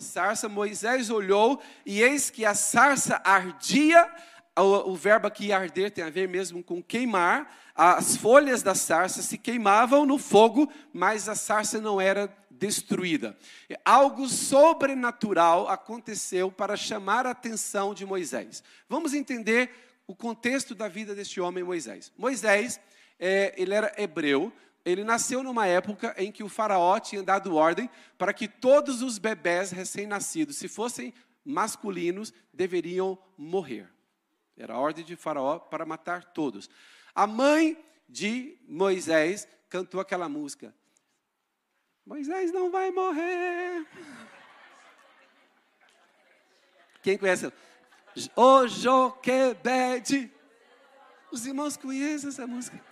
uma sarça, Moisés olhou e eis que a sarça ardia. O, o verbo aqui arder tem a ver mesmo com queimar. As folhas da sarça se queimavam no fogo, mas a sarça não era destruída. Algo sobrenatural aconteceu para chamar a atenção de Moisés. Vamos entender o contexto da vida deste homem Moisés. Moisés, é, ele era hebreu, ele nasceu numa época em que o faraó tinha dado ordem para que todos os bebés recém-nascidos, se fossem masculinos, deveriam morrer. Era a ordem de faraó para matar todos. A mãe de Moisés cantou aquela música. Moisés não vai morrer. Quem conhece? O Joquebede. Os irmãos conhecem essa música.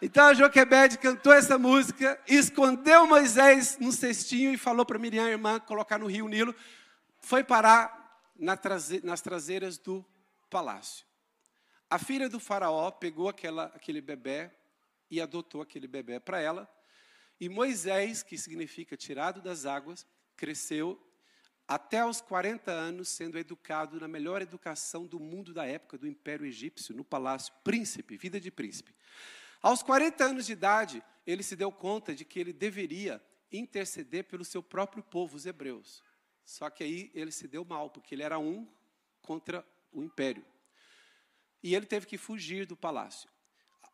Então a Joquebede cantou essa música, escondeu Moisés no cestinho e falou para Miriam, irmã, colocar no rio Nilo. Foi parar nas traseiras do palácio. A filha do faraó pegou aquela, aquele bebê e adotou aquele bebê para ela. E Moisés, que significa tirado das águas, cresceu até os 40 anos sendo educado na melhor educação do mundo da época, do Império Egípcio, no palácio, príncipe, vida de príncipe. Aos 40 anos de idade, ele se deu conta de que ele deveria interceder pelo seu próprio povo, os hebreus. Só que aí ele se deu mal, porque ele era um contra o império. E ele teve que fugir do palácio.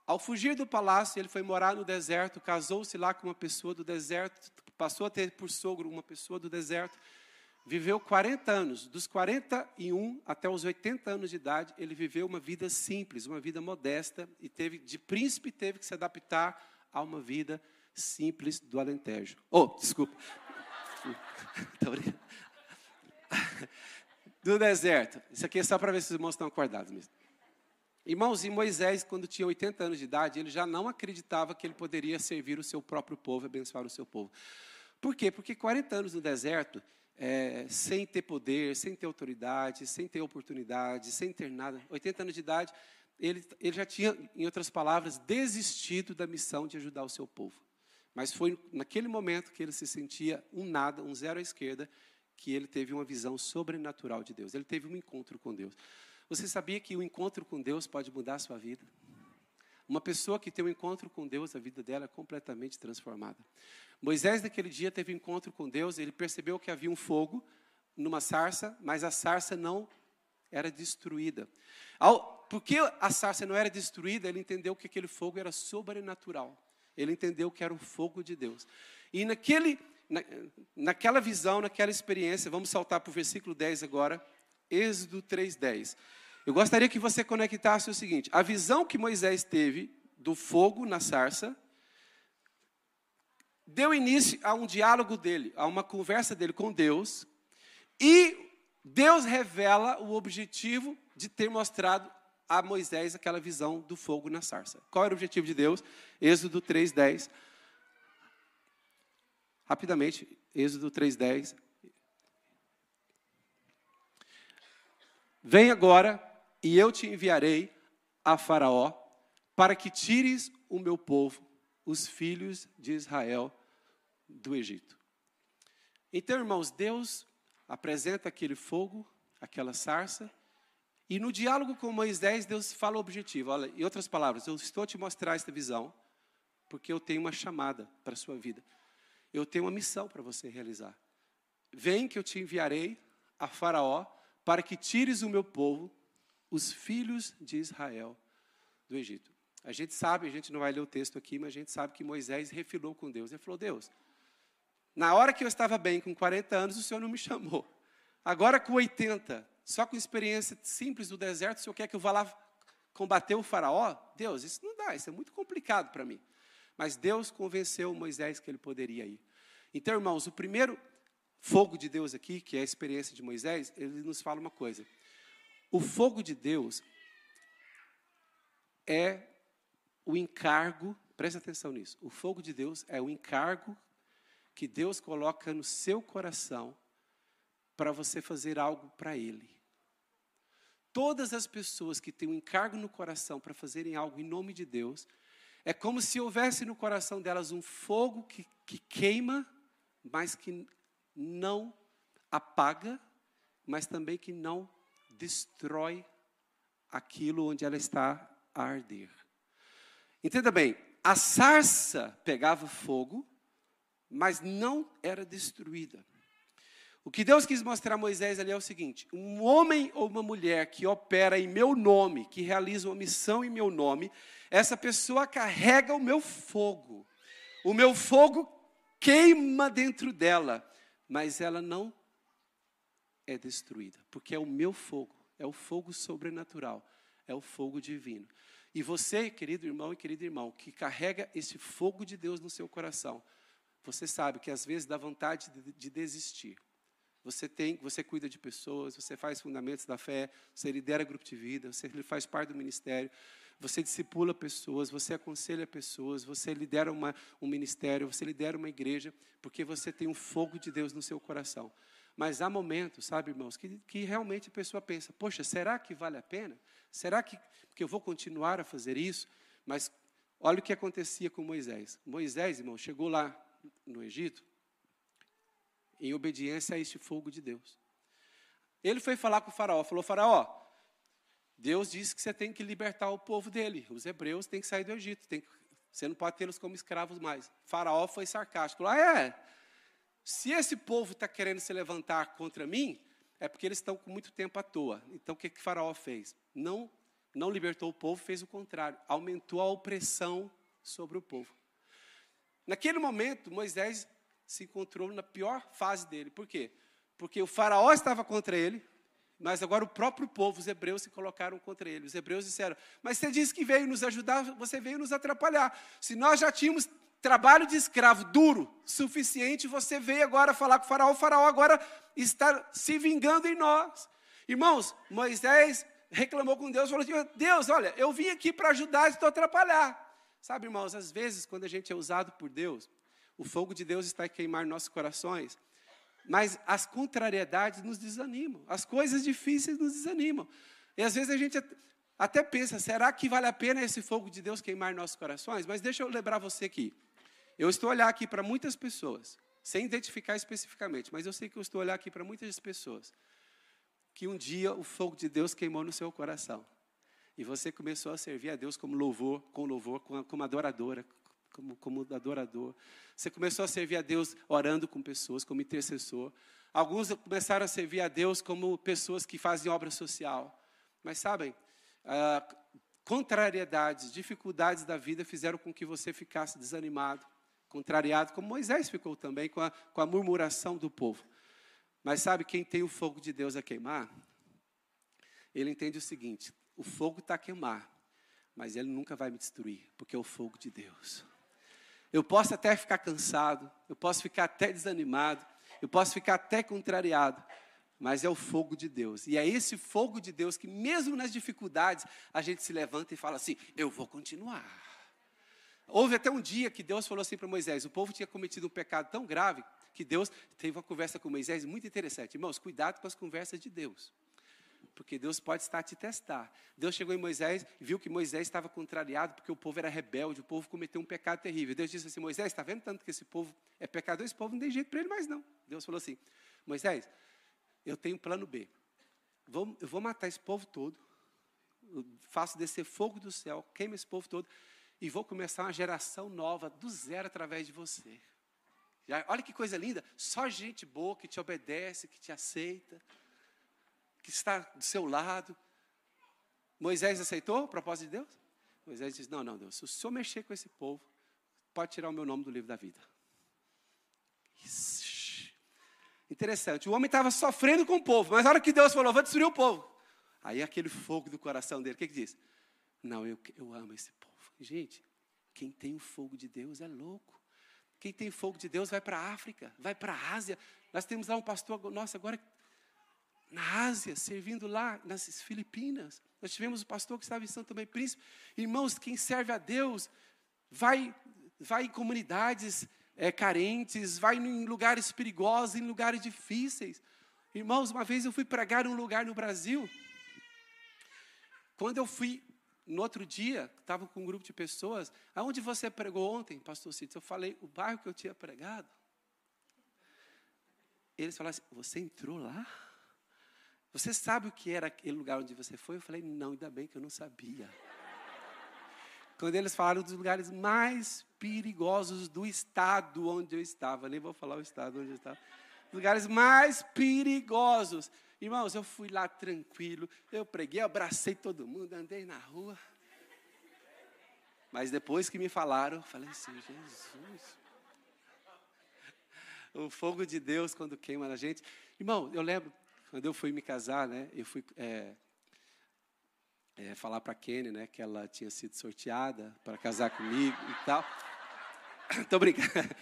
Ao fugir do palácio, ele foi morar no deserto, casou-se lá com uma pessoa do deserto, passou a ter por sogro uma pessoa do deserto, viveu 40 anos, dos 41 até os 80 anos de idade, ele viveu uma vida simples, uma vida modesta e teve de príncipe teve que se adaptar a uma vida simples do Alentejo. Oh, desculpa. do deserto. Isso aqui é só para ver se os irmãos estão acordados mesmo. Irmãos, Moisés, quando tinha 80 anos de idade, ele já não acreditava que ele poderia servir o seu próprio povo, abençoar o seu povo. Por quê? Porque 40 anos no deserto, é, sem ter poder, sem ter autoridade, sem ter oportunidade, sem ter nada, 80 anos de idade, ele, ele já tinha, em outras palavras, desistido da missão de ajudar o seu povo. Mas foi naquele momento que ele se sentia um nada, um zero à esquerda, que ele teve uma visão sobrenatural de Deus. Ele teve um encontro com Deus. Você sabia que o encontro com Deus pode mudar a sua vida? Uma pessoa que tem um encontro com Deus, a vida dela é completamente transformada. Moisés, naquele dia, teve um encontro com Deus, ele percebeu que havia um fogo numa sarça, mas a sarça não era destruída. Ao, porque a sarça não era destruída, ele entendeu que aquele fogo era sobrenatural. Ele entendeu que era o fogo de Deus. E naquele, na, naquela visão, naquela experiência, vamos saltar para o versículo 10 agora, Êxodo 3,10. Eu gostaria que você conectasse o seguinte: a visão que Moisés teve do fogo na sarça deu início a um diálogo dele, a uma conversa dele com Deus, e Deus revela o objetivo de ter mostrado a Moisés aquela visão do fogo na sarça. Qual era o objetivo de Deus? Êxodo 3:10. Rapidamente, Êxodo 3:10. Vem agora e eu te enviarei a Faraó para que tires o meu povo, os filhos de Israel, do Egito. Então, irmãos, Deus apresenta aquele fogo, aquela sarça, e no diálogo com Moisés, Deus fala o objetivo. Olha, em outras palavras, eu estou te mostrar esta visão, porque eu tenho uma chamada para a sua vida. Eu tenho uma missão para você realizar. Vem que eu te enviarei a Faraó para que tires o meu povo, os filhos de Israel, do Egito. A gente sabe, a gente não vai ler o texto aqui, mas a gente sabe que Moisés refilou com Deus. Ele falou: Deus, na hora que eu estava bem, com 40 anos, o Senhor não me chamou. Agora, com 80, só com experiência simples do deserto, o Senhor quer que eu vá lá combater o faraó? Deus, isso não dá, isso é muito complicado para mim. Mas Deus convenceu Moisés que ele poderia ir. Então, irmãos, o primeiro fogo de Deus aqui, que é a experiência de Moisés, ele nos fala uma coisa. O fogo de Deus é o encargo, presta atenção nisso. O fogo de Deus é o encargo que Deus coloca no seu coração para você fazer algo para Ele. Todas as pessoas que têm um encargo no coração para fazerem algo em nome de Deus, é como se houvesse no coração delas um fogo que, que queima, mas que não apaga, mas também que não destrói aquilo onde ela está a arder. Entenda bem, a sarça pegava fogo, mas não era destruída. O que Deus quis mostrar a Moisés ali é o seguinte: um homem ou uma mulher que opera em meu nome, que realiza uma missão em meu nome, essa pessoa carrega o meu fogo. O meu fogo queima dentro dela, mas ela não é destruída, porque é o meu fogo, é o fogo sobrenatural, é o fogo divino. E você, querido irmão e querido irmão, que carrega esse fogo de Deus no seu coração, você sabe que às vezes dá vontade de, de desistir. Você tem, você cuida de pessoas, você faz fundamentos da fé, você lidera grupo de vida, você faz parte do ministério, você discipula pessoas, você aconselha pessoas, você lidera uma, um ministério, você lidera uma igreja, porque você tem um fogo de Deus no seu coração. Mas há momentos, sabe, irmãos, que, que realmente a pessoa pensa: poxa, será que vale a pena? Será que, que eu vou continuar a fazer isso? Mas olha o que acontecia com Moisés. Moisés, irmão, chegou lá no Egito, em obediência a este fogo de Deus. Ele foi falar com o faraó, falou, faraó, Deus disse que você tem que libertar o povo dele, os hebreus têm que sair do Egito, que, você não pode tê-los como escravos mais. Faraó foi sarcástico, ah é, se esse povo está querendo se levantar contra mim, é porque eles estão com muito tempo à toa. Então o que, que faraó fez? Não, não libertou o povo, fez o contrário, aumentou a opressão sobre o povo. Naquele momento, Moisés se encontrou na pior fase dele. Por quê? Porque o faraó estava contra ele, mas agora o próprio povo, os hebreus, se colocaram contra ele. Os hebreus disseram: Mas você disse que veio nos ajudar, você veio nos atrapalhar. Se nós já tínhamos trabalho de escravo duro suficiente, você veio agora falar com o faraó, o faraó agora está se vingando em nós. Irmãos, Moisés reclamou com Deus, falou: Deus, olha, eu vim aqui para ajudar, estou atrapalhar. Sabe, irmãos, às vezes, quando a gente é usado por Deus, o fogo de Deus está a queimar nossos corações. Mas as contrariedades nos desanimam, as coisas difíceis nos desanimam. E às vezes a gente até pensa: será que vale a pena esse fogo de Deus queimar nossos corações? Mas deixa eu lembrar você aqui. Eu estou olhar aqui para muitas pessoas, sem identificar especificamente, mas eu sei que eu estou olhar aqui para muitas pessoas, que um dia o fogo de Deus queimou no seu coração. E você começou a servir a Deus como louvor, com louvor, como adoradora, como, como adorador. Você começou a servir a Deus orando com pessoas, como intercessor. Alguns começaram a servir a Deus como pessoas que fazem obra social. Mas sabem, ah, contrariedades, dificuldades da vida fizeram com que você ficasse desanimado, contrariado, como Moisés ficou também com a, com a murmuração do povo. Mas sabe quem tem o fogo de Deus a queimar? Ele entende o seguinte: o fogo está a queimar, mas ele nunca vai me destruir, porque é o fogo de Deus. Eu posso até ficar cansado, eu posso ficar até desanimado, eu posso ficar até contrariado, mas é o fogo de Deus. E é esse fogo de Deus que, mesmo nas dificuldades, a gente se levanta e fala assim: eu vou continuar. Houve até um dia que Deus falou assim para Moisés: o povo tinha cometido um pecado tão grave que Deus teve uma conversa com Moisés muito interessante. Irmãos, cuidado com as conversas de Deus porque Deus pode estar a te testar. Deus chegou em Moisés e viu que Moisés estava contrariado porque o povo era rebelde, o povo cometeu um pecado terrível. Deus disse assim: Moisés, está vendo tanto que esse povo é pecador? Esse povo não tem jeito para ele mais não. Deus falou assim: Moisés, eu tenho um plano B. Eu vou matar esse povo todo, faço descer fogo do céu, queima esse povo todo e vou começar uma geração nova do zero através de você. Já, olha que coisa linda, só gente boa que te obedece, que te aceita que está do seu lado. Moisés aceitou a propósito de Deus? Moisés disse: Não, não, Deus, se o senhor mexer com esse povo, pode tirar o meu nome do livro da vida. Interessante, o homem estava sofrendo com o povo, mas na hora que Deus falou, vou destruir o povo. Aí aquele fogo do coração dele, o que, que diz? Não, eu, eu amo esse povo. Gente, quem tem o fogo de Deus é louco. Quem tem fogo de Deus vai para a África, vai para a Ásia. Nós temos lá um pastor, nossa, agora na Ásia, servindo lá nas Filipinas. Nós tivemos o pastor que estava em Santo Tomé Príncipe. Irmãos, quem serve a Deus vai, vai em comunidades é, carentes, vai em lugares perigosos, em lugares difíceis. Irmãos, uma vez eu fui pregar um lugar no Brasil. Quando eu fui, no outro dia, estava com um grupo de pessoas. Aonde você pregou ontem, pastor Cito? Eu falei o bairro que eu tinha pregado. eles falaram assim: Você entrou lá? Você sabe o que era aquele lugar onde você foi? Eu falei: Não, ainda bem que eu não sabia. Quando eles falaram dos lugares mais perigosos do estado onde eu estava, nem vou falar o estado onde eu estava, lugares mais perigosos. Irmãos, eu fui lá tranquilo, eu preguei, abracei todo mundo, andei na rua. Mas depois que me falaram, falei assim, Jesus. O fogo de Deus quando queima na gente. Irmão, eu lembro, quando eu fui me casar, né? Eu fui é, é, falar para a Kenny, né? Que ela tinha sido sorteada para casar comigo e tal. Estou brincando.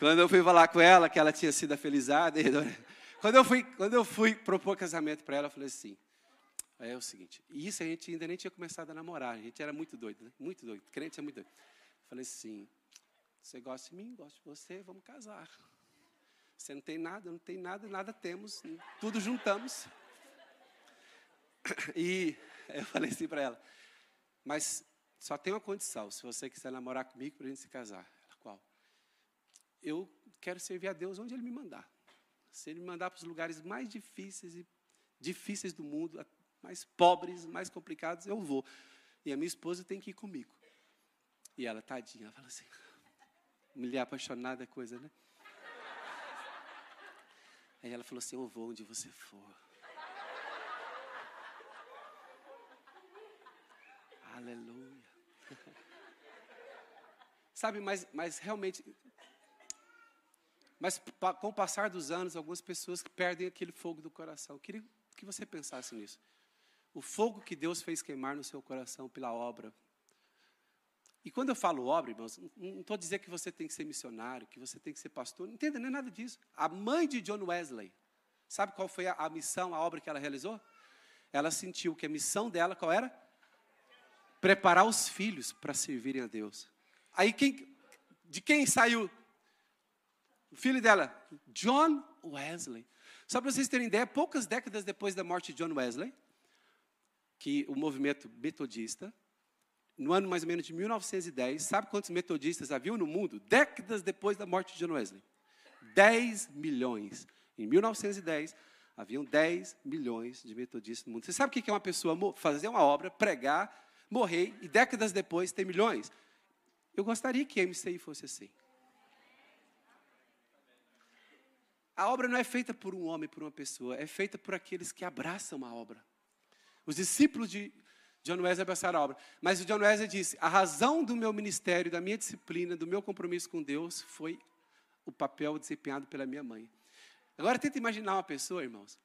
Quando eu fui falar com ela que ela tinha sido afelizada, quando eu fui, quando eu fui propor casamento para ela, eu falei assim: é o seguinte, e isso a gente ainda nem tinha começado a namorar, a gente era muito doido, né? muito doido, crente é muito doido. Eu falei assim: você gosta de mim, gosto de você, vamos casar. Você não tem nada, não tenho nada, nada temos, tudo juntamos. E eu falei assim para ela: mas só tem uma condição, se você quiser namorar comigo para a gente se casar. Qual? Eu quero servir a Deus onde Ele me mandar. Se Ele me mandar para os lugares mais difíceis e difíceis do mundo, mais pobres, mais complicados, eu vou. E a minha esposa tem que ir comigo. E ela, tadinha, ela fala assim, mulher apaixonada é coisa, né? Aí ela falou assim, eu vou onde você for. Aleluia. Sabe, mas, mas realmente. Mas com o passar dos anos, algumas pessoas perdem aquele fogo do coração. Eu queria que você pensasse nisso. O fogo que Deus fez queimar no seu coração pela obra. E quando eu falo obra, irmãos, não estou dizendo que você tem que ser missionário, que você tem que ser pastor, não entenda, nem é nada disso. A mãe de John Wesley, sabe qual foi a, a missão, a obra que ela realizou? Ela sentiu que a missão dela, qual era? preparar os filhos para servirem a Deus. Aí quem, de quem saiu o filho dela? John Wesley. Só para vocês terem ideia, poucas décadas depois da morte de John Wesley, que o movimento metodista, no ano mais ou menos de 1910, sabe quantos metodistas haviam no mundo? Décadas depois da morte de John Wesley. 10 milhões. Em 1910, haviam 10 milhões de metodistas no mundo. Você sabe o que é uma pessoa fazer uma obra, pregar, morrer e décadas depois ter milhões. Eu gostaria que a MCI fosse assim. A obra não é feita por um homem, por uma pessoa, é feita por aqueles que abraçam a obra. Os discípulos de John Wesley abraçaram a obra. Mas o John Wesley disse: a razão do meu ministério, da minha disciplina, do meu compromisso com Deus foi o papel desempenhado pela minha mãe. Agora tenta imaginar uma pessoa, irmãos,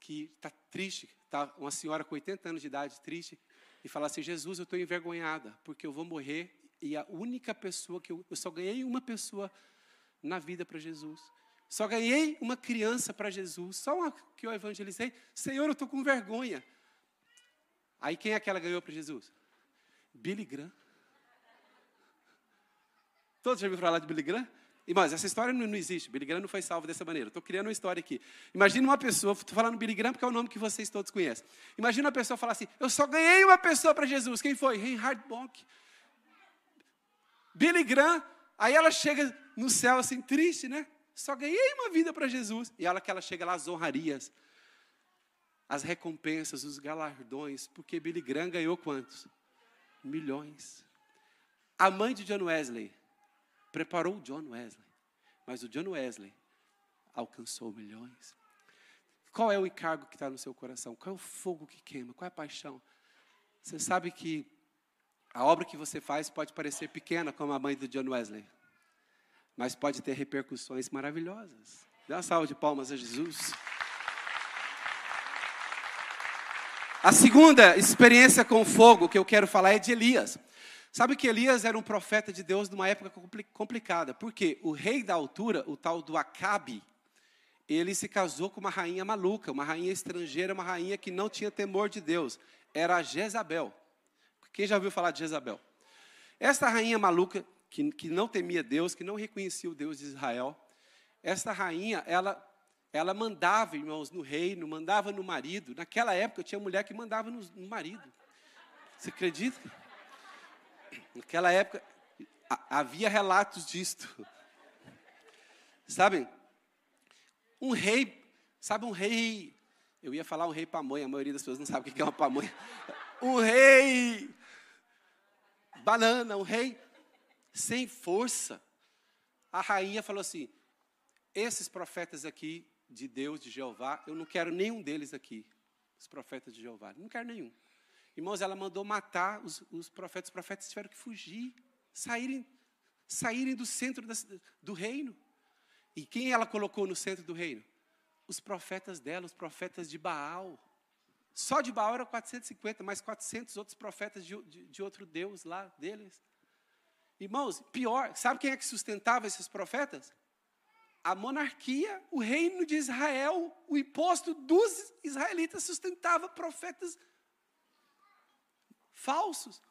que está triste, está uma senhora com 80 anos de idade, triste, e falar assim: Jesus, eu estou envergonhada, porque eu vou morrer e a única pessoa que eu, eu só ganhei uma pessoa na vida para Jesus. Só ganhei uma criança para Jesus, só uma que eu evangelizei. Senhor, eu estou com vergonha. Aí quem é que ela ganhou para Jesus? Billy Graham. Todos já ouviram falar de Billy Graham? Irmãos, essa história não, não existe. Billy Graham não foi salvo dessa maneira. Estou criando uma história aqui. Imagina uma pessoa, estou falando Billy Graham porque é o nome que vocês todos conhecem. Imagina uma pessoa falar assim: Eu só ganhei uma pessoa para Jesus. Quem foi? Reinhard Bonk. Billy Graham. Aí ela chega no céu assim, triste, né? Só ganhei uma vida para Jesus. E ela que ela chega lá, as honrarias, as recompensas, os galardões, porque Billy Graham ganhou quantos? Milhões. A mãe de John Wesley preparou o John Wesley. Mas o John Wesley alcançou milhões. Qual é o encargo que está no seu coração? Qual é o fogo que queima? Qual é a paixão? Você sabe que a obra que você faz pode parecer pequena, como a mãe do John Wesley, mas pode ter repercussões maravilhosas. Dê uma salva de palmas a Jesus. A segunda experiência com fogo que eu quero falar é de Elias. Sabe que Elias era um profeta de Deus numa época complicada, porque o rei da altura, o tal do Acabe, ele se casou com uma rainha maluca, uma rainha estrangeira, uma rainha que não tinha temor de Deus. Era Jezabel. Quem já ouviu falar de Jezabel? Esta rainha maluca, que, que não temia Deus, que não reconhecia o Deus de Israel, esta rainha, ela, ela mandava, irmãos, no reino, mandava no marido. Naquela época tinha mulher que mandava no, no marido. Você acredita? Naquela época havia relatos disto. Sabem? Um rei, sabe um rei? Eu ia falar um rei pamonha, a maioria das pessoas não sabe o que é uma pamonha. Um rei banana, um rei sem força. A rainha falou assim: esses profetas aqui de Deus, de Jeová, eu não quero nenhum deles aqui. Os profetas de Jeová, não quero nenhum. Irmãos, ela mandou matar os, os profetas. Os profetas tiveram que fugir, saírem, saírem do centro do reino. E quem ela colocou no centro do reino? Os profetas dela, os profetas de Baal. Só de Baal eram 450, mais 400 outros profetas de, de, de outro Deus lá deles. Irmãos, pior, sabe quem é que sustentava esses profetas? A monarquia, o reino de Israel, o imposto dos israelitas sustentava profetas falsos.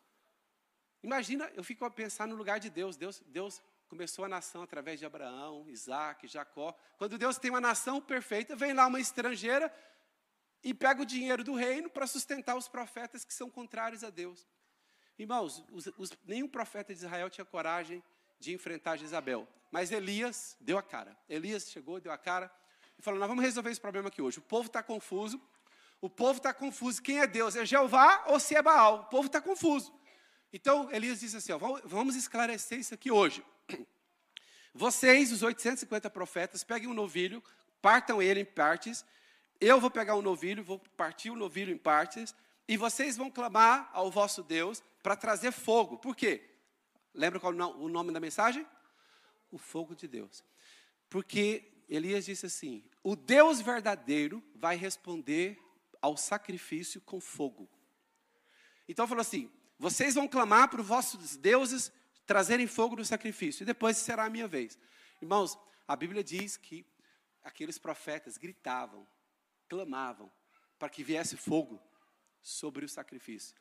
Imagina, eu fico a pensar no lugar de Deus. Deus, Deus começou a nação através de Abraão, Isaac, Jacó. Quando Deus tem uma nação perfeita, vem lá uma estrangeira e pega o dinheiro do reino para sustentar os profetas que são contrários a Deus. Irmãos, os, os, nenhum profeta de Israel tinha coragem de enfrentar Jezabel. Mas Elias deu a cara. Elias chegou, deu a cara e falou: Nós vamos resolver esse problema aqui hoje. O povo está confuso. O povo está confuso. Quem é Deus? É Jeová ou se é Baal? O povo está confuso. Então Elias disse assim: ó, Vamos esclarecer isso aqui hoje. Vocês, os 850 profetas, peguem um novilho, partam ele em partes. Eu vou pegar um novilho, vou partir o novilho em partes. E vocês vão clamar ao vosso Deus para trazer fogo. Por quê? Lembra qual o nome da mensagem? O fogo de Deus. Porque Elias disse assim: o Deus verdadeiro vai responder ao sacrifício com fogo. Então falou assim: vocês vão clamar para os vossos deuses trazerem fogo no sacrifício, e depois será a minha vez. Irmãos, a Bíblia diz que aqueles profetas gritavam, clamavam para que viesse fogo sobre o sacrifício.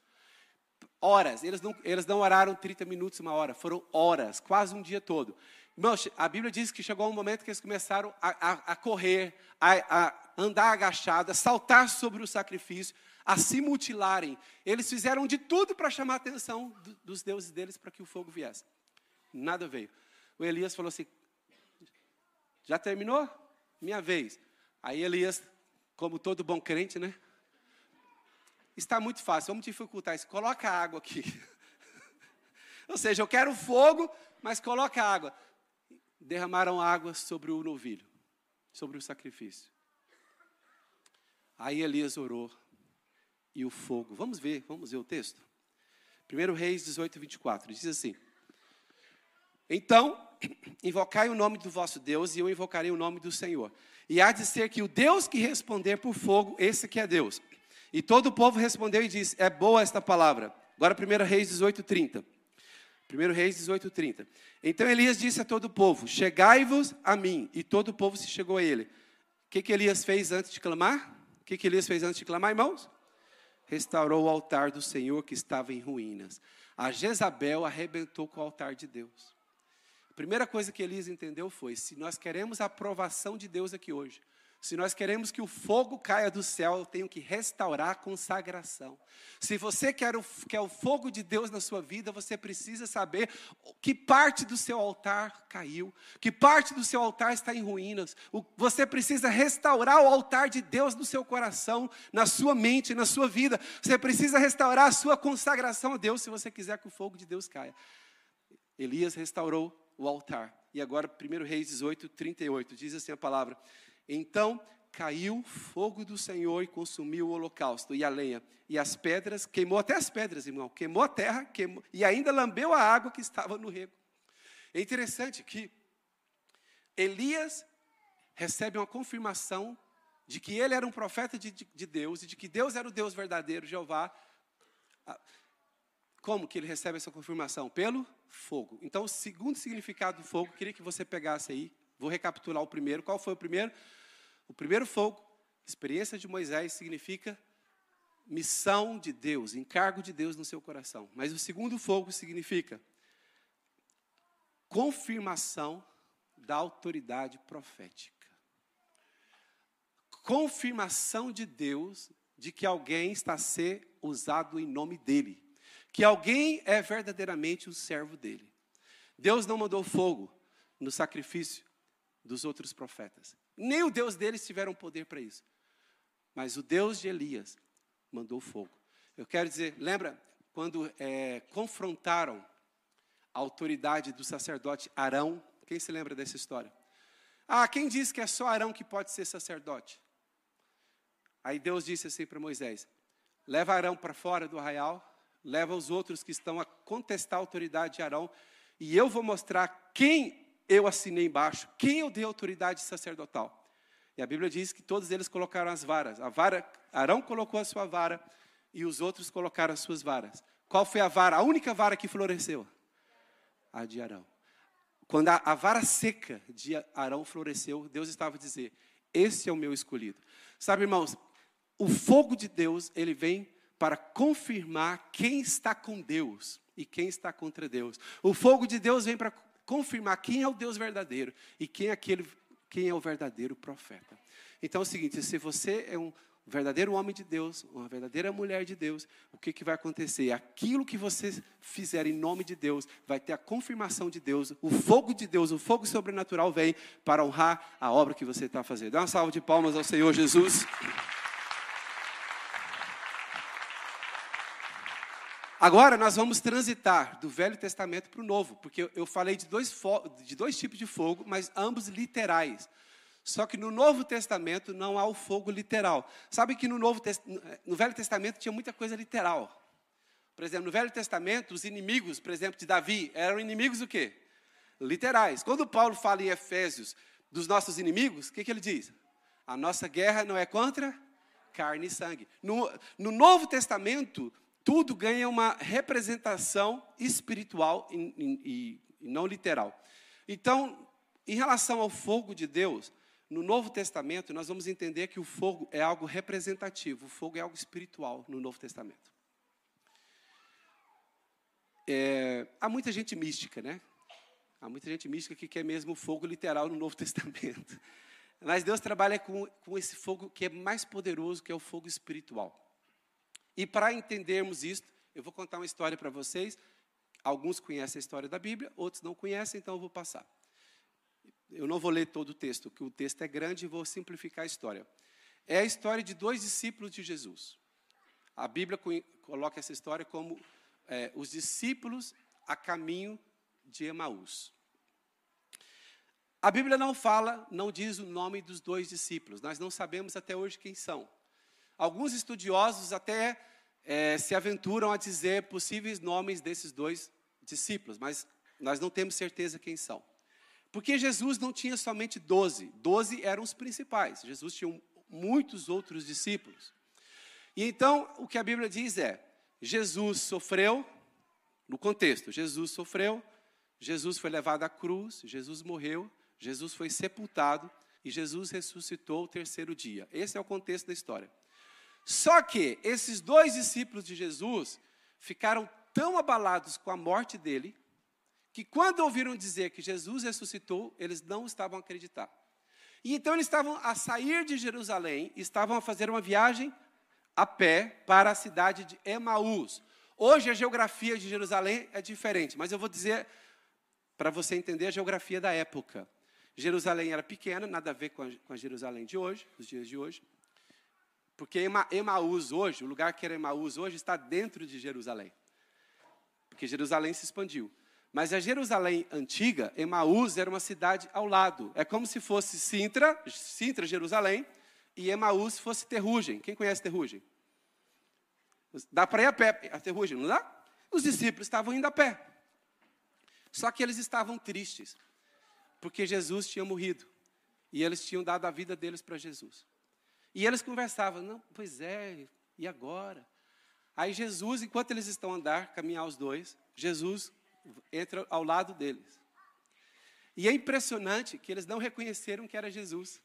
Horas, eles não, eles não oraram 30 minutos, uma hora, foram horas, quase um dia todo. Irmãos, a Bíblia diz que chegou um momento que eles começaram a, a, a correr, a, a andar agachados, a saltar sobre o sacrifício, a se mutilarem. Eles fizeram de tudo para chamar a atenção do, dos deuses deles para que o fogo viesse. Nada veio. O Elias falou assim: Já terminou? Minha vez. Aí Elias, como todo bom crente, né? Está muito fácil, vamos dificultar isso. Coloca água aqui. Ou seja, eu quero fogo, mas coloca água. Derramaram água sobre o novilho, sobre o sacrifício. Aí Elias orou e o fogo. Vamos ver, vamos ver o texto. 1 Reis 18, 24, diz assim: Então, invocai o nome do vosso Deus, e eu invocarei o nome do Senhor. E há de ser que o Deus que responder por fogo, esse que é Deus. E todo o povo respondeu e disse: É boa esta palavra. Agora, 1 Reis 18, 30. 1 Reis 18, 30. Então Elias disse a todo o povo: Chegai-vos a mim. E todo o povo se chegou a ele. O que, que Elias fez antes de clamar? O que, que Elias fez antes de clamar, irmãos? restaurou o altar do Senhor que estava em ruínas. A Jezabel arrebentou com o altar de Deus. A primeira coisa que Elias entendeu foi: se nós queremos a aprovação de Deus aqui hoje, se nós queremos que o fogo caia do céu, eu tenho que restaurar a consagração. Se você quer o, quer o fogo de Deus na sua vida, você precisa saber que parte do seu altar caiu, que parte do seu altar está em ruínas. O, você precisa restaurar o altar de Deus no seu coração, na sua mente, na sua vida. Você precisa restaurar a sua consagração a Deus se você quiser que o fogo de Deus caia. Elias restaurou o altar. E agora, 1 Reis 18, 38, diz assim a palavra. Então caiu fogo do Senhor e consumiu o holocausto e a lenha e as pedras, queimou até as pedras, irmão, queimou a terra, queimou, e ainda lambeu a água que estava no rego. É interessante que Elias recebe uma confirmação de que ele era um profeta de, de, de Deus e de que Deus era o Deus verdadeiro, Jeová. Ah, como que ele recebe essa confirmação? Pelo fogo. Então, o segundo significado do fogo, queria que você pegasse aí. Vou recapitular o primeiro. Qual foi o primeiro? O primeiro fogo, experiência de Moisés, significa missão de Deus, encargo de Deus no seu coração. Mas o segundo fogo significa confirmação da autoridade profética. Confirmação de Deus de que alguém está a ser usado em nome dele, que alguém é verdadeiramente o servo dele. Deus não mandou fogo no sacrifício dos outros profetas. Nem o Deus deles tiveram poder para isso. Mas o Deus de Elias mandou fogo. Eu quero dizer, lembra quando é, confrontaram a autoridade do sacerdote Arão? Quem se lembra dessa história? Ah, quem diz que é só Arão que pode ser sacerdote? Aí Deus disse assim para Moisés: leva Arão para fora do arraial, leva os outros que estão a contestar a autoridade de Arão, e eu vou mostrar quem eu assinei embaixo, quem eu dei autoridade sacerdotal. E a Bíblia diz que todos eles colocaram as varas. A vara, Arão colocou a sua vara e os outros colocaram as suas varas. Qual foi a vara? A única vara que floresceu? A de Arão. Quando a, a vara seca de Arão floresceu, Deus estava a dizer: Esse é o meu escolhido. Sabe, irmãos, o fogo de Deus, ele vem para confirmar quem está com Deus e quem está contra Deus. O fogo de Deus vem para confirmar quem é o Deus verdadeiro e quem é aquele quem é o verdadeiro profeta. Então é o seguinte, se você é um verdadeiro homem de Deus, uma verdadeira mulher de Deus, o que, que vai acontecer? Aquilo que você fizer em nome de Deus, vai ter a confirmação de Deus, o fogo de Deus, o fogo sobrenatural vem para honrar a obra que você está fazendo. Dá uma salva de palmas ao Senhor Jesus. Agora nós vamos transitar do Velho Testamento para o Novo, porque eu falei de dois, de dois tipos de fogo, mas ambos literais. Só que no Novo Testamento não há o fogo literal. Sabe que no, Novo, no Velho Testamento tinha muita coisa literal. Por exemplo, no Velho Testamento, os inimigos, por exemplo, de Davi, eram inimigos o quê? Literais. Quando Paulo fala em Efésios dos nossos inimigos, o que, que ele diz? A nossa guerra não é contra carne e sangue. No, no Novo Testamento, tudo ganha uma representação espiritual e, não literal. Então, em relação ao fogo de Deus, no Novo Testamento, nós vamos entender que o fogo é algo representativo, o fogo é algo espiritual no Novo Testamento. É, há muita gente mística, né? Há muita gente mística que quer mesmo fogo literal no Novo Testamento. Mas Deus trabalha com, com esse fogo que é mais poderoso, que é o fogo espiritual. E para entendermos isso, eu vou contar uma história para vocês. Alguns conhecem a história da Bíblia, outros não conhecem, então eu vou passar. Eu não vou ler todo o texto, porque o texto é grande e vou simplificar a história. É a história de dois discípulos de Jesus. A Bíblia coloca essa história como é, os discípulos a caminho de Emaús. A Bíblia não fala, não diz o nome dos dois discípulos. Nós não sabemos até hoje quem são. Alguns estudiosos até é, se aventuram a dizer possíveis nomes desses dois discípulos, mas nós não temos certeza quem são. Porque Jesus não tinha somente doze, doze eram os principais. Jesus tinha muitos outros discípulos. E então, o que a Bíblia diz é: Jesus sofreu, no contexto, Jesus sofreu, Jesus foi levado à cruz, Jesus morreu, Jesus foi sepultado e Jesus ressuscitou o terceiro dia. Esse é o contexto da história. Só que esses dois discípulos de Jesus ficaram tão abalados com a morte dele, que quando ouviram dizer que Jesus ressuscitou, eles não estavam a acreditar. E então eles estavam a sair de Jerusalém, estavam a fazer uma viagem a pé para a cidade de Emaús. Hoje a geografia de Jerusalém é diferente, mas eu vou dizer para você entender a geografia da época. Jerusalém era pequena, nada a ver com a, com a Jerusalém de hoje, dos dias de hoje. Porque Emaús hoje, o lugar que era Emaús hoje, está dentro de Jerusalém. Porque Jerusalém se expandiu. Mas a Jerusalém antiga, Emaús era uma cidade ao lado. É como se fosse Sintra, Sintra, Jerusalém, e Emaús fosse Terrugem. Quem conhece Terrugem? Dá para ir a pé, a Terrugem, não dá? Os discípulos estavam indo a pé. Só que eles estavam tristes, porque Jesus tinha morrido. E eles tinham dado a vida deles para Jesus. E eles conversavam, não, pois é, e agora? Aí Jesus, enquanto eles estão a andar, caminhar os dois, Jesus entra ao lado deles. E é impressionante que eles não reconheceram que era Jesus.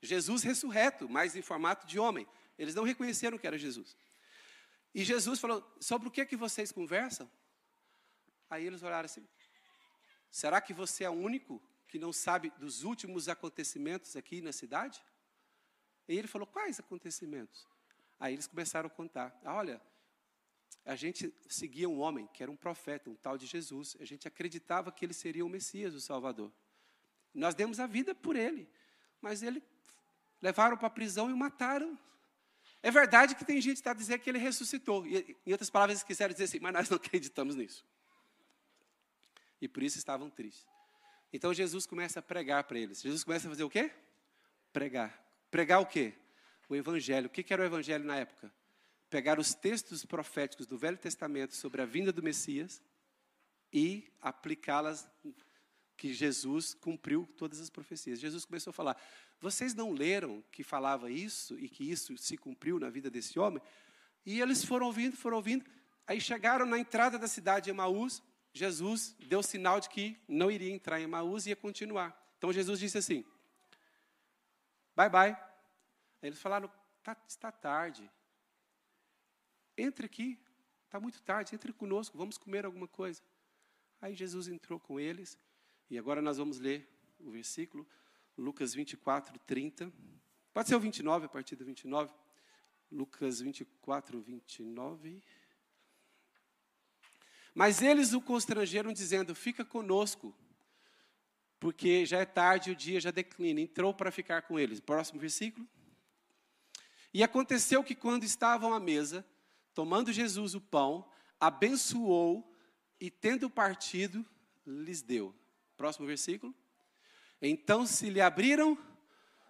Jesus ressurreto, mas em formato de homem. Eles não reconheceram que era Jesus. E Jesus falou: Sobre o que, que vocês conversam? Aí eles olharam assim: Será que você é o único que não sabe dos últimos acontecimentos aqui na cidade? E ele falou: Quais acontecimentos? Aí eles começaram a contar: ah, Olha, a gente seguia um homem que era um profeta, um tal de Jesus. A gente acreditava que ele seria o Messias, o Salvador. Nós demos a vida por ele. Mas ele levaram para a prisão e o mataram. É verdade que tem gente que está dizendo que ele ressuscitou. E, em outras palavras, eles quiseram dizer assim, mas nós não acreditamos nisso. E por isso estavam tristes. Então Jesus começa a pregar para eles. Jesus começa a fazer o quê? Pregar. Pregar o quê? O Evangelho. O que era o Evangelho na época? Pegar os textos proféticos do Velho Testamento sobre a vinda do Messias e aplicá-las que Jesus cumpriu todas as profecias. Jesus começou a falar: vocês não leram que falava isso e que isso se cumpriu na vida desse homem? E eles foram ouvindo, foram ouvindo. Aí chegaram na entrada da cidade de Emaús. Jesus deu sinal de que não iria entrar em Emaús e ia continuar. Então Jesus disse assim: Bye bye. Aí eles falaram: tá, Está tarde. Entre aqui. Está muito tarde. Entre conosco. Vamos comer alguma coisa. Aí Jesus entrou com eles. E agora nós vamos ler o versículo. Lucas 24, 30. Pode ser o 29, a partir do 29. Lucas 24, 29. Mas eles o constrangeram, dizendo: Fica conosco, porque já é tarde o dia já declina. Entrou para ficar com eles. Próximo versículo. E aconteceu que, quando estavam à mesa, tomando Jesus o pão, abençoou e, tendo partido, lhes deu. Próximo versículo. Então se lhe abriram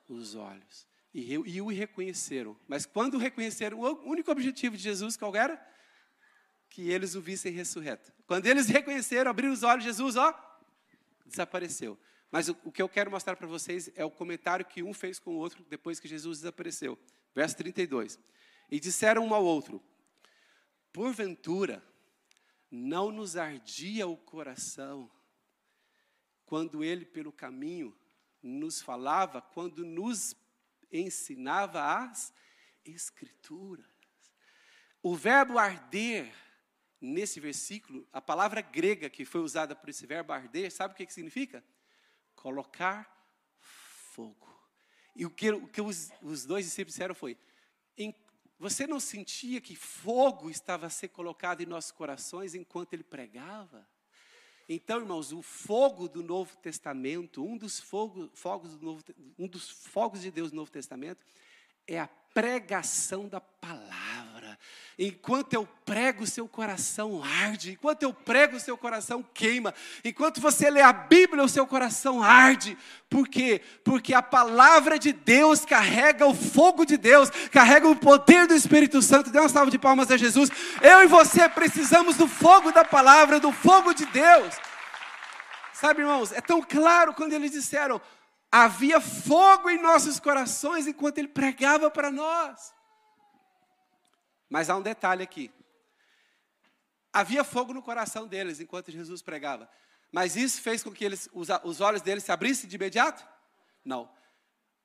os olhos e, e o reconheceram. Mas quando reconheceram, o único objetivo de Jesus qual era? Que eles o vissem ressurreto. Quando eles reconheceram, abriram os olhos, Jesus, ó, desapareceu. Mas o, o que eu quero mostrar para vocês é o comentário que um fez com o outro depois que Jesus desapareceu. Verso 32. E disseram um ao outro: Porventura, não nos ardia o coração quando ele, pelo caminho, nos falava, quando nos ensinava as Escrituras. O verbo arder, nesse versículo, a palavra grega que foi usada por esse verbo arder, sabe o que, que significa? Colocar fogo. E o que, o que os, os dois discípulos disseram foi: em, você não sentia que fogo estava a ser colocado em nossos corações enquanto ele pregava? Então, irmãos, o fogo do Novo Testamento, um dos fogos, fogos do Novo, um dos fogos de Deus do Novo Testamento, é a pregação da palavra. Enquanto eu prego, seu coração arde. Enquanto eu prego, seu coração queima. Enquanto você lê a Bíblia, o seu coração arde. Por quê? Porque a palavra de Deus carrega o fogo de Deus, carrega o poder do Espírito Santo. Dê uma salva de palmas a Jesus. Eu e você precisamos do fogo da palavra, do fogo de Deus. Sabe, irmãos, é tão claro quando eles disseram: havia fogo em nossos corações enquanto ele pregava para nós. Mas há um detalhe aqui. Havia fogo no coração deles enquanto Jesus pregava. Mas isso fez com que eles, os, os olhos deles se abrissem de imediato? Não.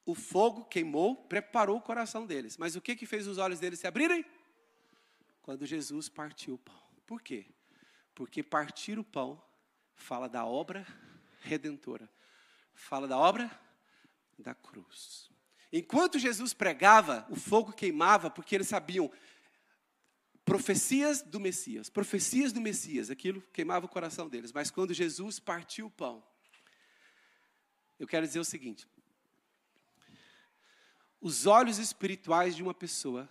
O fogo queimou, preparou o coração deles. Mas o que, que fez os olhos deles se abrirem? Quando Jesus partiu o pão. Por quê? Porque partir o pão fala da obra redentora fala da obra da cruz. Enquanto Jesus pregava, o fogo queimava, porque eles sabiam profecias do Messias, profecias do Messias, aquilo queimava o coração deles. Mas quando Jesus partiu o pão, eu quero dizer o seguinte: os olhos espirituais de uma pessoa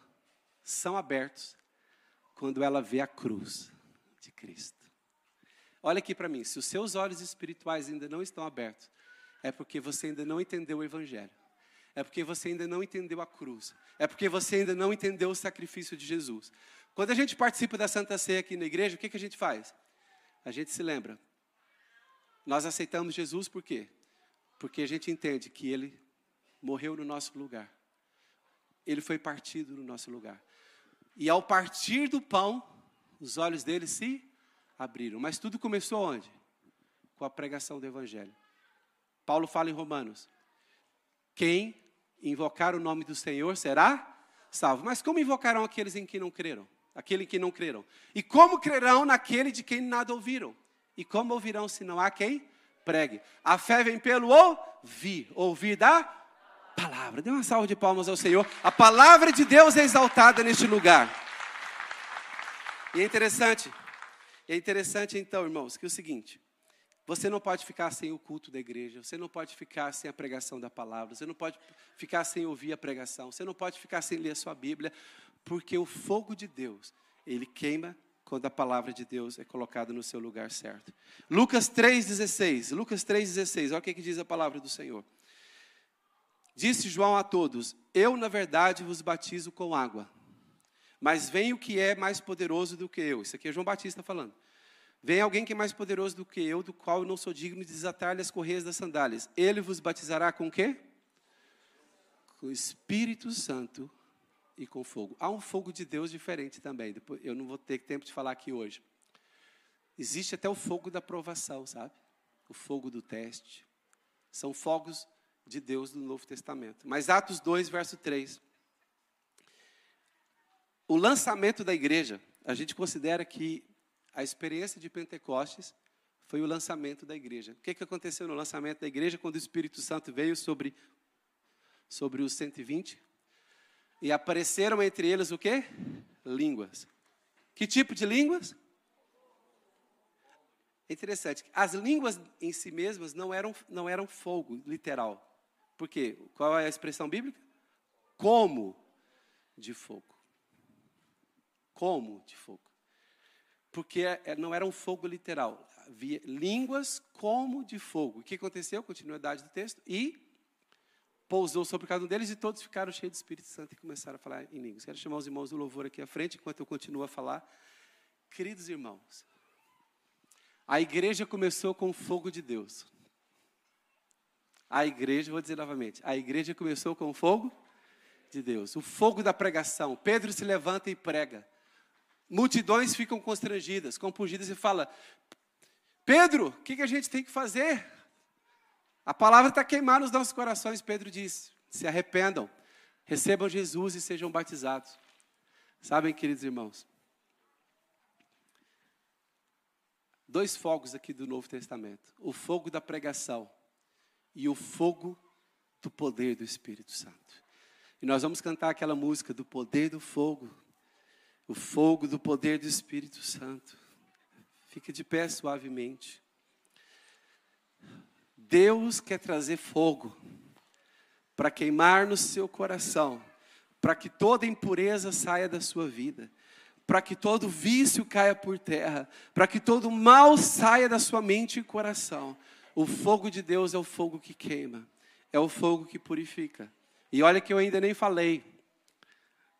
são abertos quando ela vê a cruz de Cristo. Olha aqui para mim, se os seus olhos espirituais ainda não estão abertos, é porque você ainda não entendeu o Evangelho. É porque você ainda não entendeu a cruz. É porque você ainda não entendeu o sacrifício de Jesus. Quando a gente participa da Santa Ceia aqui na igreja, o que, que a gente faz? A gente se lembra. Nós aceitamos Jesus por quê? Porque a gente entende que Ele morreu no nosso lugar. Ele foi partido no nosso lugar. E ao partir do pão, os olhos dele se abriram. Mas tudo começou onde? Com a pregação do Evangelho. Paulo fala em Romanos: quem invocar o nome do Senhor será salvo. Mas como invocarão aqueles em que não creram? Aquele que não creram. E como crerão naquele de quem nada ouviram? E como ouvirão se não há quem pregue? A fé vem pelo ouvir, ouvir da palavra. Dê uma salva de palmas ao Senhor. A palavra de Deus é exaltada neste lugar. E é interessante, é interessante então, irmãos, que é o seguinte: Você não pode ficar sem o culto da igreja, você não pode ficar sem a pregação da palavra, você não pode ficar sem ouvir a pregação, você não pode ficar sem ler a sua Bíblia, porque o fogo de Deus, ele queima quando a palavra de Deus é colocada no seu lugar certo. Lucas 3,16. Lucas 3,16. Olha o que, que diz a palavra do Senhor. Disse João a todos: Eu, na verdade, vos batizo com água. Mas vem o que é mais poderoso do que eu. Isso aqui é João Batista falando. Vem alguém que é mais poderoso do que eu, do qual eu não sou digno de desatar-lhe as correias das sandálias. Ele vos batizará com o quê? Com o Espírito Santo e com fogo. Há um fogo de Deus diferente também. Eu não vou ter tempo de falar aqui hoje. Existe até o fogo da provação, sabe? O fogo do teste. São fogos de Deus do Novo Testamento. Mas Atos 2, verso 3. O lançamento da igreja, a gente considera que a experiência de Pentecostes foi o lançamento da igreja. O que, que aconteceu no lançamento da igreja quando o Espírito Santo veio sobre, sobre os 120? E apareceram entre eles o quê? Línguas. Que tipo de línguas? É interessante. As línguas em si mesmas não eram, não eram fogo, literal. Por quê? Qual é a expressão bíblica? Como de fogo. Como de fogo porque é, é, não era um fogo literal. Havia línguas como de fogo. O que aconteceu? Continuidade do texto. E pousou sobre cada um deles e todos ficaram cheios do Espírito Santo e começaram a falar em línguas. Quero chamar os irmãos do louvor aqui à frente, enquanto eu continuo a falar. Queridos irmãos, a igreja começou com o fogo de Deus. A igreja, vou dizer novamente, a igreja começou com o fogo de Deus. O fogo da pregação. Pedro se levanta e prega. Multidões ficam constrangidas, compungidas e fala: Pedro, o que, que a gente tem que fazer? A palavra está queimando os nossos corações. Pedro diz: se arrependam, recebam Jesus e sejam batizados. Sabem, queridos irmãos, dois fogos aqui do Novo Testamento: o fogo da pregação e o fogo do poder do Espírito Santo. E nós vamos cantar aquela música do poder do fogo o fogo do poder do Espírito Santo. Fique de pé suavemente. Deus quer trazer fogo para queimar no seu coração, para que toda impureza saia da sua vida, para que todo vício caia por terra, para que todo mal saia da sua mente e coração. O fogo de Deus é o fogo que queima, é o fogo que purifica. E olha que eu ainda nem falei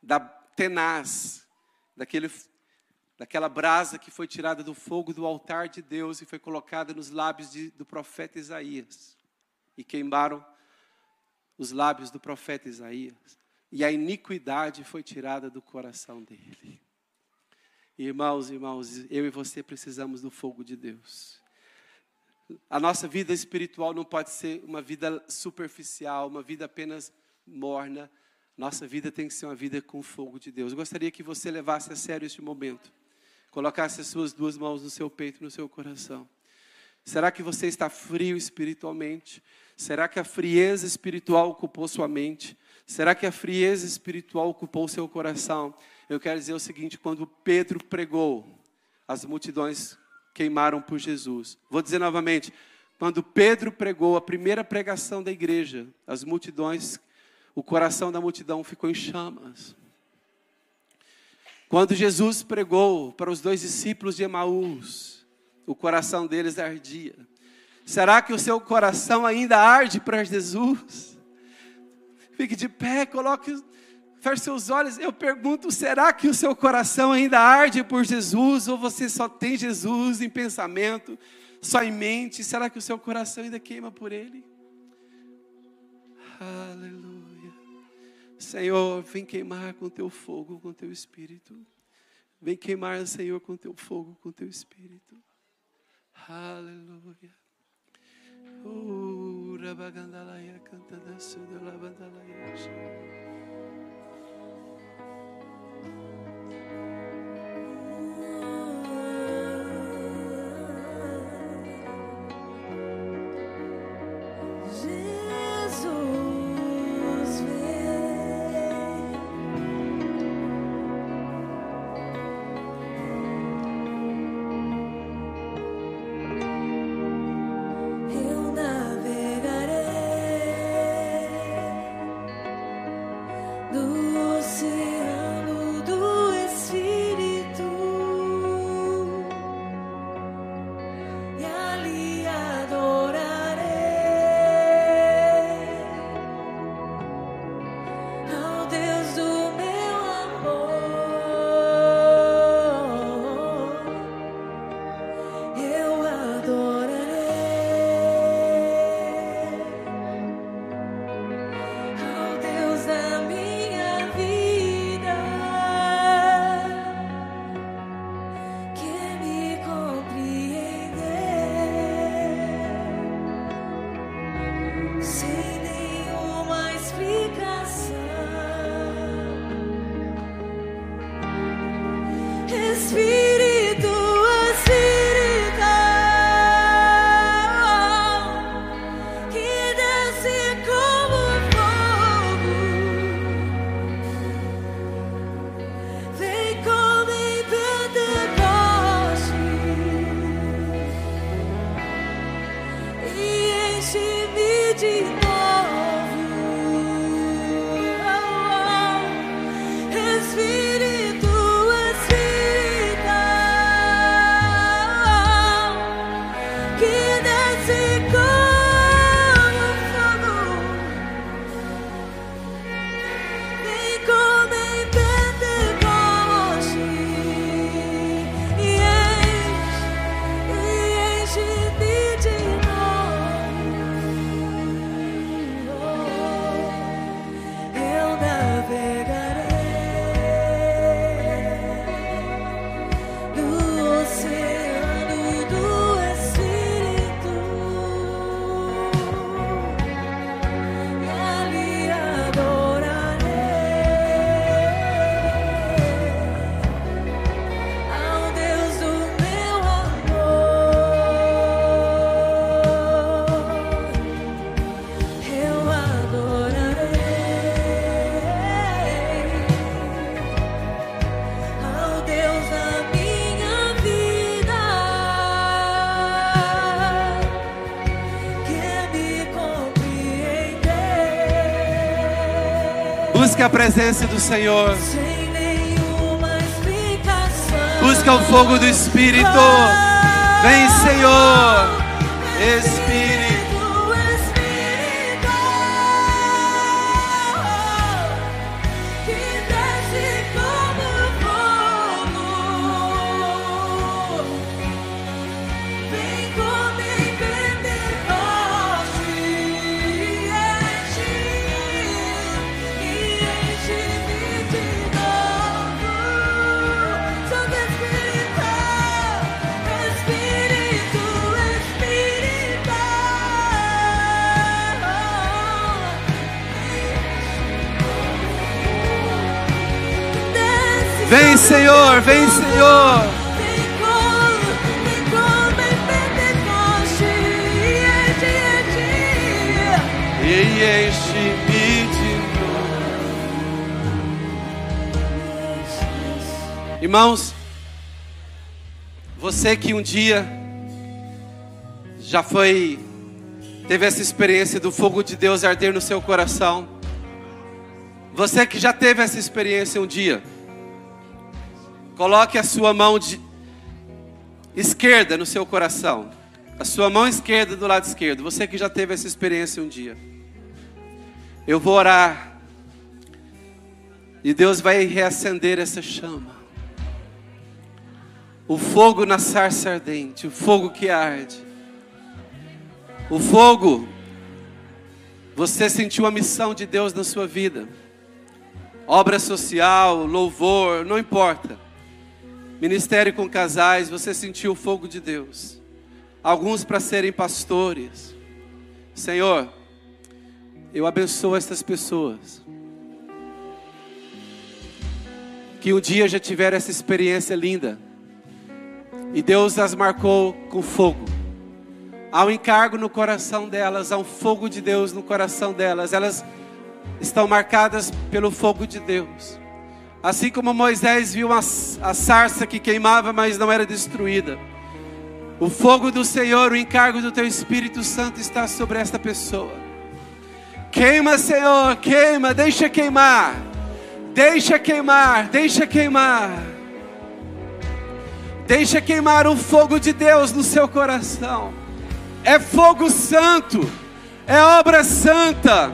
da tenaz, daquele, daquela brasa que foi tirada do fogo do altar de Deus e foi colocada nos lábios de, do profeta Isaías. E queimaram os lábios do profeta Isaías. E a iniquidade foi tirada do coração dele. Irmãos, irmãos, eu e você precisamos do fogo de Deus. A nossa vida espiritual não pode ser uma vida superficial, uma vida apenas morna, nossa vida tem que ser uma vida com fogo de Deus. Eu gostaria que você levasse a sério este momento. Colocasse as suas duas mãos no seu peito, no seu coração. Será que você está frio espiritualmente? Será que a frieza espiritual ocupou sua mente? Será que a frieza espiritual ocupou seu coração? Eu quero dizer o seguinte: quando Pedro pregou, as multidões queimaram por Jesus. Vou dizer novamente: quando Pedro pregou a primeira pregação da igreja, as multidões o coração da multidão ficou em chamas. Quando Jesus pregou para os dois discípulos de Emaús, o coração deles ardia. Será que o seu coração ainda arde para Jesus? Fique de pé, coloque, feche seus olhos. Eu pergunto: será que o seu coração ainda arde por Jesus? Ou você só tem Jesus em pensamento, só em mente? Será que o seu coração ainda queima por Ele? Aleluia. Senhor, vem queimar com teu fogo, com teu espírito. Vem queimar, Senhor, com teu fogo, com teu espírito. Aleluia. Canta da. Busque a presença do Senhor. Busca o fogo do Espírito. Vem, Senhor. Espírito. Senhor, vem, Senhor. E enche-me de novo. Irmãos, você que um dia já foi, teve essa experiência do fogo de Deus arder no seu coração. Você que já teve essa experiência um dia. Coloque a sua mão de esquerda no seu coração. A sua mão esquerda do lado esquerdo. Você que já teve essa experiência um dia. Eu vou orar. E Deus vai reacender essa chama. O fogo na sarça ardente, o fogo que arde. O fogo, você sentiu a missão de Deus na sua vida. Obra social, louvor, não importa. Ministério com casais, você sentiu o fogo de Deus. Alguns para serem pastores. Senhor, eu abençoo essas pessoas. Que um dia já tiveram essa experiência linda. E Deus as marcou com fogo. Há um encargo no coração delas, há um fogo de Deus no coração delas. Elas estão marcadas pelo fogo de Deus. Assim como Moisés viu a, sarça que queimava, mas não era destruída. O fogo do Senhor, o encargo do teu Espírito Santo está sobre esta pessoa. Queima, Senhor, queima, deixa queimar. Deixa queimar, deixa queimar. Deixa queimar o fogo de Deus no seu coração. É fogo santo, é obra santa,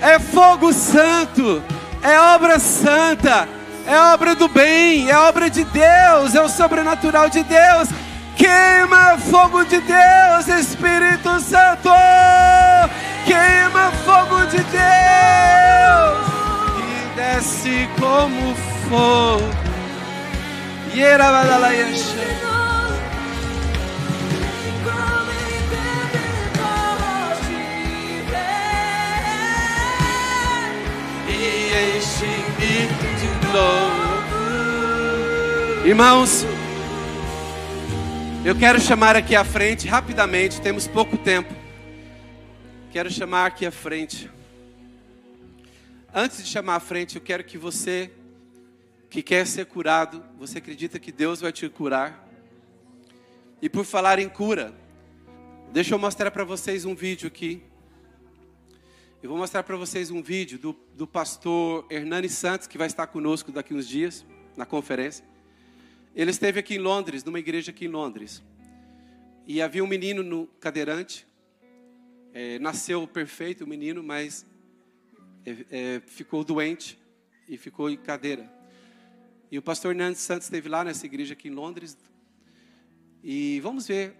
é fogo santo, é obra santa, é obra do bem, é obra de Deus, é o sobrenatural de Deus. Queima fogo de Deus, Espírito Santo. Queima fogo de Deus. E desce como fogo. E Irmãos, eu quero chamar aqui à frente, rapidamente, temos pouco tempo. Quero chamar aqui à frente. Antes de chamar à frente, eu quero que você que quer ser curado, você acredita que Deus vai te curar? E por falar em cura, deixa eu mostrar para vocês um vídeo aqui. Eu vou mostrar para vocês um vídeo do, do pastor Hernani Santos, que vai estar conosco daqui uns dias, na conferência. Ele esteve aqui em Londres, numa igreja aqui em Londres. E havia um menino no cadeirante. É, nasceu perfeito o menino, mas é, é, ficou doente e ficou em cadeira. E o pastor Hernandes Santos esteve lá nessa igreja aqui em Londres. E vamos ver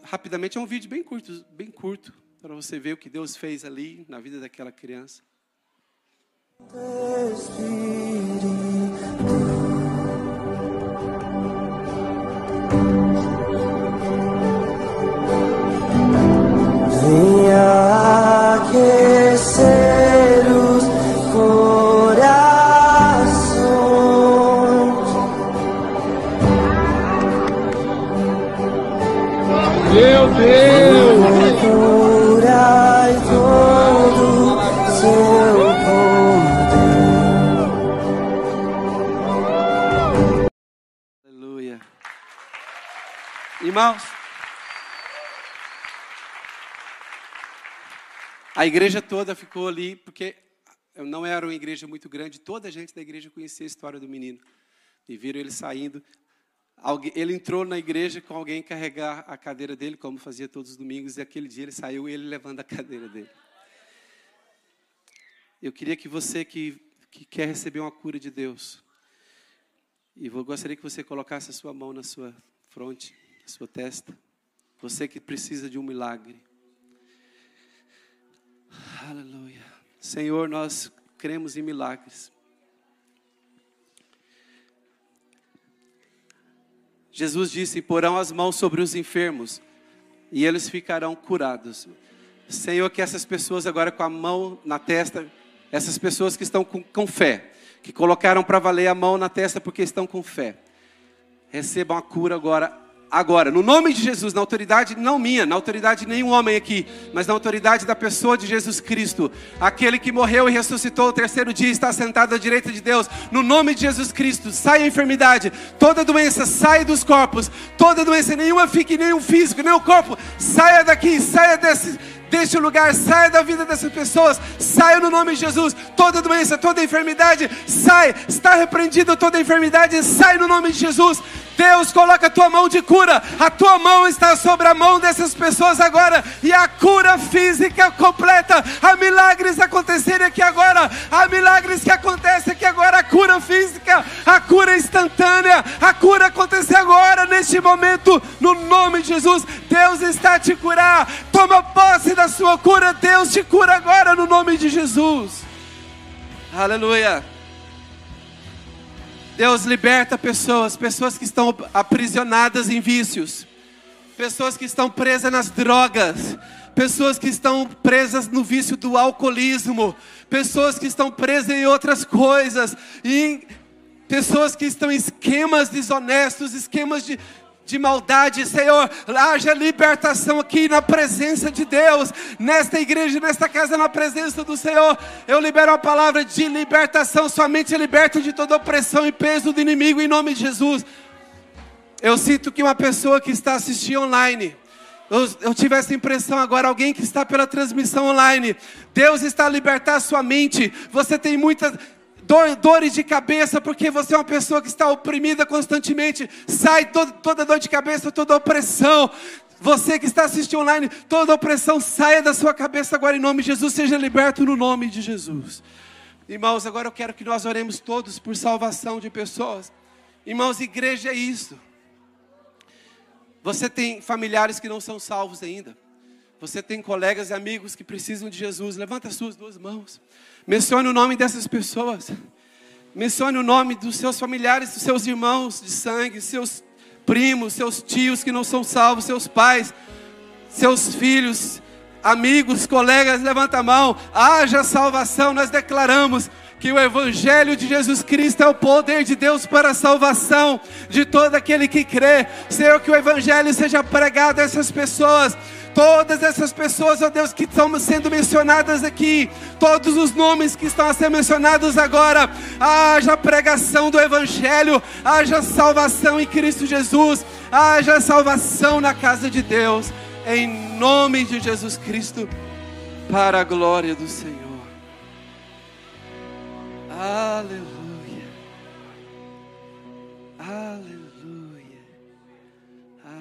rapidamente, é um vídeo bem curto, bem curto, para você ver o que Deus fez ali na vida daquela criança. Irmãos, a igreja toda ficou ali, porque não era uma igreja muito grande, toda a gente da igreja conhecia a história do menino. E viram ele saindo. Ele entrou na igreja com alguém carregar a cadeira dele, como fazia todos os domingos, e aquele dia ele saiu ele levando a cadeira dele. Eu queria que você que, que quer receber uma cura de Deus, e gostaria que você colocasse a sua mão na sua fronte, sua testa. Você que precisa de um milagre. Aleluia. Senhor, nós cremos em milagres. Jesus disse: Porão as mãos sobre os enfermos e eles ficarão curados. Senhor, que essas pessoas agora com a mão na testa, essas pessoas que estão com, com fé, que colocaram para valer a mão na testa porque estão com fé, recebam a cura agora agora, no nome de Jesus, na autoridade não minha, na autoridade de nenhum homem aqui, mas na autoridade da pessoa de Jesus Cristo, aquele que morreu e ressuscitou o terceiro dia, está sentado à direita de Deus, no nome de Jesus Cristo, sai a enfermidade, toda doença sai dos corpos, toda doença, nenhuma fique, nenhum físico, nenhum corpo, saia daqui, saia desse deste lugar, saia da vida dessas pessoas, saia no nome de Jesus. Toda doença, toda enfermidade, sai, está repreendida toda enfermidade, sai no nome de Jesus. Deus coloca a tua mão de cura, a tua mão está sobre a mão dessas pessoas agora, e a cura física completa, há milagres acontecerem aqui agora, há milagres que acontecem aqui agora, a cura física, a cura instantânea, a cura acontecer agora, neste momento, no nome de Jesus. Deus está te curar, toma posse da sua cura, Deus te cura agora no nome de Jesus. Aleluia. Deus liberta pessoas, pessoas que estão aprisionadas em vícios, pessoas que estão presas nas drogas, pessoas que estão presas no vício do alcoolismo, pessoas que estão presas em outras coisas, em pessoas que estão em esquemas desonestos, esquemas de, de maldade, Senhor, haja libertação aqui na presença de Deus, nesta igreja, nesta casa, na presença do Senhor. Eu libero a palavra de libertação, somente liberta de toda opressão e peso do inimigo em nome de Jesus. Eu sinto que uma pessoa que está assistindo online, eu, eu, tive essa impressão agora, alguém que está pela transmissão online. Deus está a libertar a sua mente. Você tem muitas dor, dores de cabeça, porque você é uma pessoa que está oprimida constantemente. Sai todo, toda dor de cabeça, toda opressão. Você que está assistindo online, toda opressão saia da sua cabeça agora em nome de Jesus, seja liberto no nome de Jesus. Irmãos, agora eu quero que nós oremos todos por salvação de pessoas. Irmãos, igreja é isso. Você tem familiares que não são salvos ainda. Você tem colegas e amigos que precisam de Jesus. Levanta as suas duas mãos. Mencione o nome dessas pessoas. Mencione o nome dos seus familiares, dos seus irmãos de sangue, seus primos, seus tios que não são salvos, seus pais, seus filhos, amigos, colegas. Levanta a mão. Haja salvação. Nós declaramos que o Evangelho de Jesus Cristo é o poder de Deus para a salvação de todo aquele que crê. Senhor, que o Evangelho seja pregado a essas pessoas todas essas pessoas, ó Deus, que estão sendo mencionadas aqui, todos os nomes que estão a ser mencionados agora, haja pregação do Evangelho, haja salvação em Cristo Jesus, haja salvação na casa de Deus, em nome de Jesus Cristo, para a glória do Senhor. Aleluia. Aleluia.